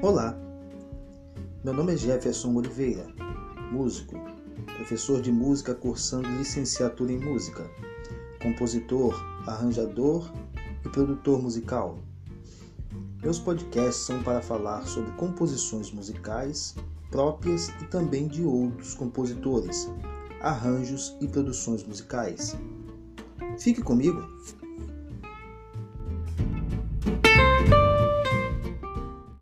Olá, meu nome é Jefferson Oliveira, músico, professor de música cursando licenciatura em música, compositor, arranjador e produtor musical. Meus podcasts são para falar sobre composições musicais próprias e também de outros compositores, arranjos e produções musicais. Fique comigo!